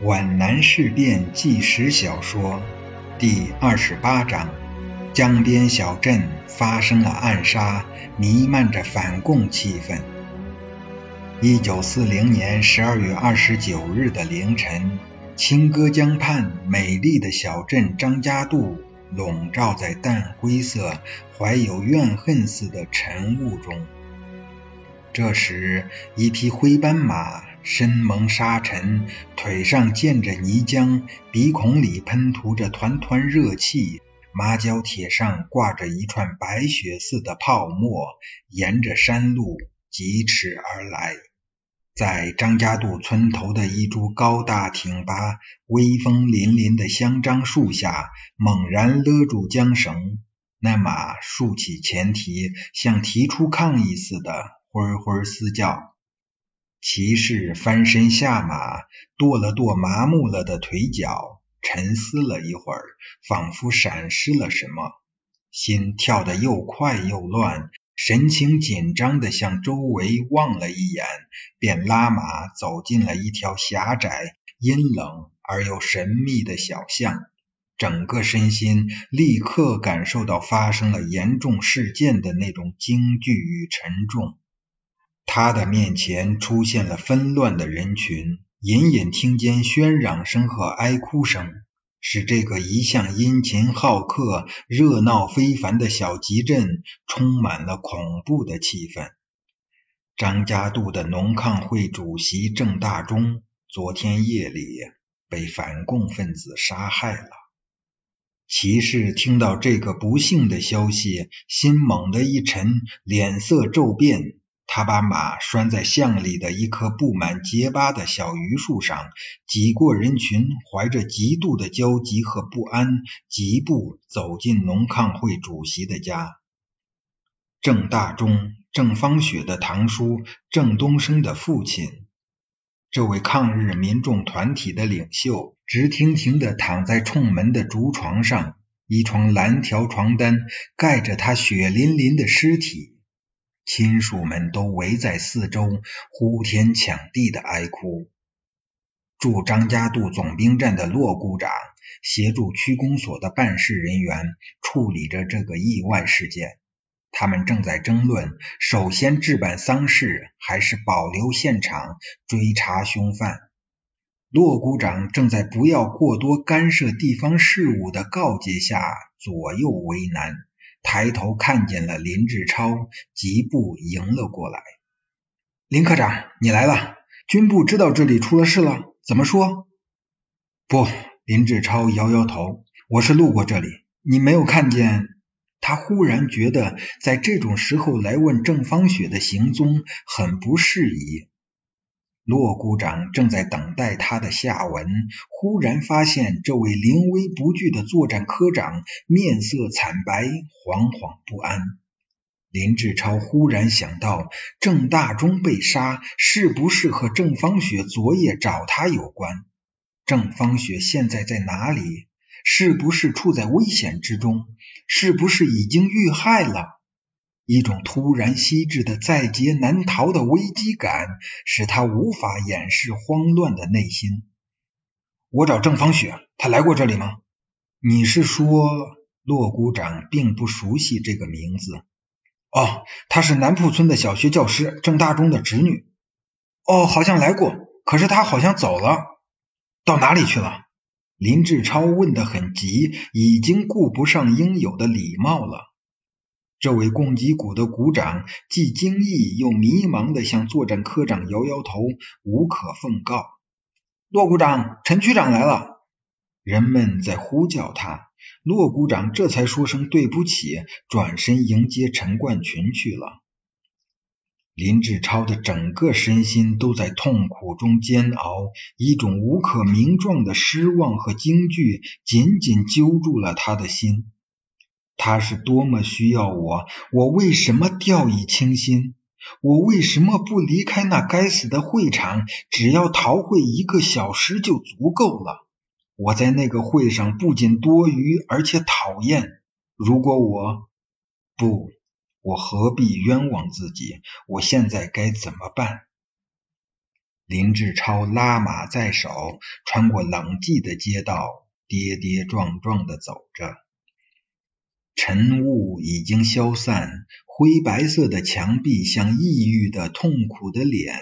皖南事变纪实小说第二十八章：江边小镇发生了暗杀，弥漫着反共气氛。一九四零年十二月二十九日的凌晨，清歌江畔美丽的小镇张家渡笼罩在淡灰色、怀有怨恨似的晨雾中。这时，一匹灰斑马。身蒙沙尘，腿上溅着泥浆，鼻孔里喷吐着团团热气，马脚铁上挂着一串白雪似的泡沫，沿着山路疾驰而来。在张家渡村头的一株高大挺拔、威风凛凛的香樟树下，猛然勒住缰绳，那马竖起前蹄，像提出抗议似的，灰灰嘶叫。骑士翻身下马，跺了跺麻木了的腿脚，沉思了一会儿，仿佛闪失了什么，心跳得又快又乱，神情紧张地向周围望了一眼，便拉马走进了一条狭窄、阴冷而又神秘的小巷，整个身心立刻感受到发生了严重事件的那种惊惧与沉重。他的面前出现了纷乱的人群，隐隐听见喧嚷声和哀哭声，使这个一向殷勤好客、热闹非凡的小集镇充满了恐怖的气氛。张家渡的农抗会主席郑大中昨天夜里被反共分子杀害了。骑士听到这个不幸的消息，心猛地一沉，脸色骤变。他把马拴在巷里的一棵布满结疤的小榆树上，挤过人群，怀着极度的焦急和不安，疾步走进农抗会主席的家。郑大中，郑芳雪的堂叔，郑东升的父亲。这位抗日民众团体的领袖，直挺挺地躺在冲门的竹床上，一床蓝条床单盖着他血淋淋的尸体。亲属们都围在四周，呼天抢地的哀哭。驻张家渡总兵站的骆股长协助区公所的办事人员处理着这个意外事件。他们正在争论：首先置办丧事，还是保留现场追查凶犯？骆股长正在不要过多干涉地方事务的告诫下左右为难。抬头看见了林志超，疾步迎了过来。林科长，你来了。军部知道这里出了事了，怎么说？不，林志超摇摇头。我是路过这里，你没有看见。他忽然觉得，在这种时候来问郑芳雪的行踪很不适宜。骆股长正在等待他的下文，忽然发现这位临危不惧的作战科长面色惨白，惶惶不安。林志超忽然想到，郑大中被杀，是不是和郑芳雪昨夜找他有关？郑芳雪现在在哪里？是不是处在危险之中？是不是已经遇害了？一种突然袭至的在劫难逃的危机感，使他无法掩饰慌乱的内心。我找郑芳雪，她来过这里吗？你是说，骆股长并不熟悉这个名字。哦，她是南铺村的小学教师，郑大中的侄女。哦，好像来过，可是她好像走了，到哪里去了？林志超问得很急，已经顾不上应有的礼貌了。这位供给股的股长既惊异又迷茫地向作战科长摇摇头，无可奉告。骆股长，陈区长来了。人们在呼叫他，骆股长这才说声对不起，转身迎接陈冠群去了。林志超的整个身心都在痛苦中煎熬，一种无可名状的失望和惊惧紧紧揪住了他的心。他是多么需要我！我为什么掉以轻心？我为什么不离开那该死的会场？只要逃会一个小时就足够了。我在那个会上不仅多余，而且讨厌。如果我不，我何必冤枉自己？我现在该怎么办？林志超拉马在手，穿过冷寂的街道，跌跌撞撞地走着。晨雾已经消散，灰白色的墙壁像抑郁的、痛苦的脸。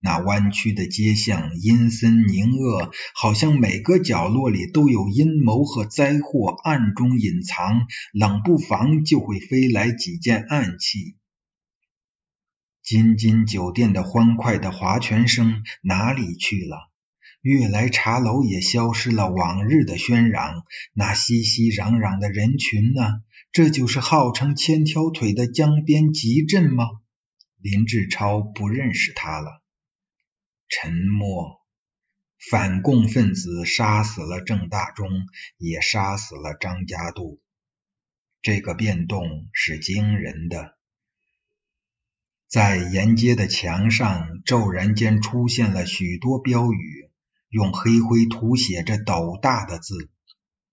那弯曲的街巷阴森凝恶，好像每个角落里都有阴谋和灾祸暗中隐藏，冷不防就会飞来几件暗器。金金酒店的欢快的划拳声哪里去了？悦来茶楼也消失了往日的喧嚷，那熙熙攘攘的人群呢？这就是号称千条腿的江边集镇吗？林志超不认识他了。沉默。反共分子杀死了郑大中，也杀死了张家渡。这个变动是惊人的。在沿街的墙上，骤然间出现了许多标语，用黑灰涂写着斗大的字：“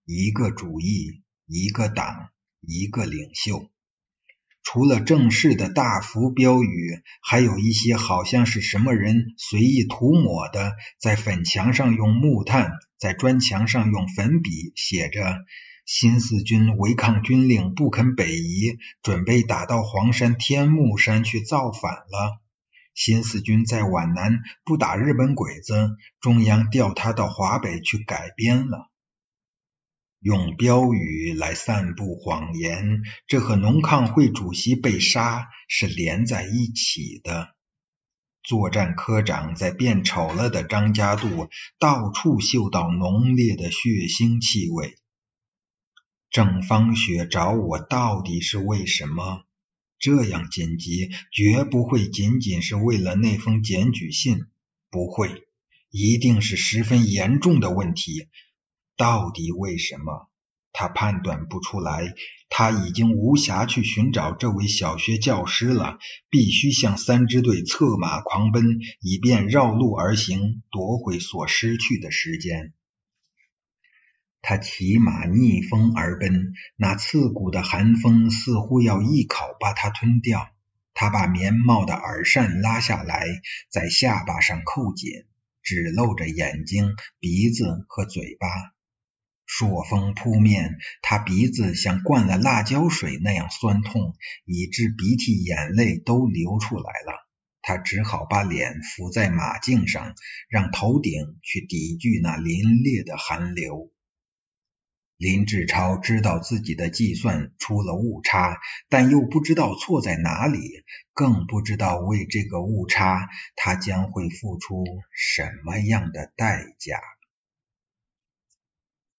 一个主义，一个党，一个领袖。”除了正式的大幅标语，还有一些好像是什么人随意涂抹的，在粉墙上用木炭，在砖墙上用粉笔写着“新四军违抗军令，不肯北移，准备打到黄山天目山去造反了。新四军在皖南不打日本鬼子，中央调他到华北去改编了。”用标语来散布谎言，这和农抗会主席被杀是连在一起的。作战科长在变丑了的张家渡到处嗅到浓烈的血腥气味。郑芳雪找我到底是为什么？这样紧急，绝不会仅仅是为了那封检举信，不会，一定是十分严重的问题。到底为什么？他判断不出来。他已经无暇去寻找这位小学教师了，必须向三支队策马狂奔，以便绕路而行，夺回所失去的时间。他骑马逆风而奔，那刺骨的寒风似乎要一口把他吞掉。他把棉帽的耳扇拉下来，在下巴上扣紧，只露着眼睛、鼻子和嘴巴。朔风扑面，他鼻子像灌了辣椒水那样酸痛，以致鼻涕眼泪都流出来了。他只好把脸伏在马颈上，让头顶去抵御那凛冽的寒流。林志超知道自己的计算出了误差，但又不知道错在哪里，更不知道为这个误差他将会付出什么样的代价。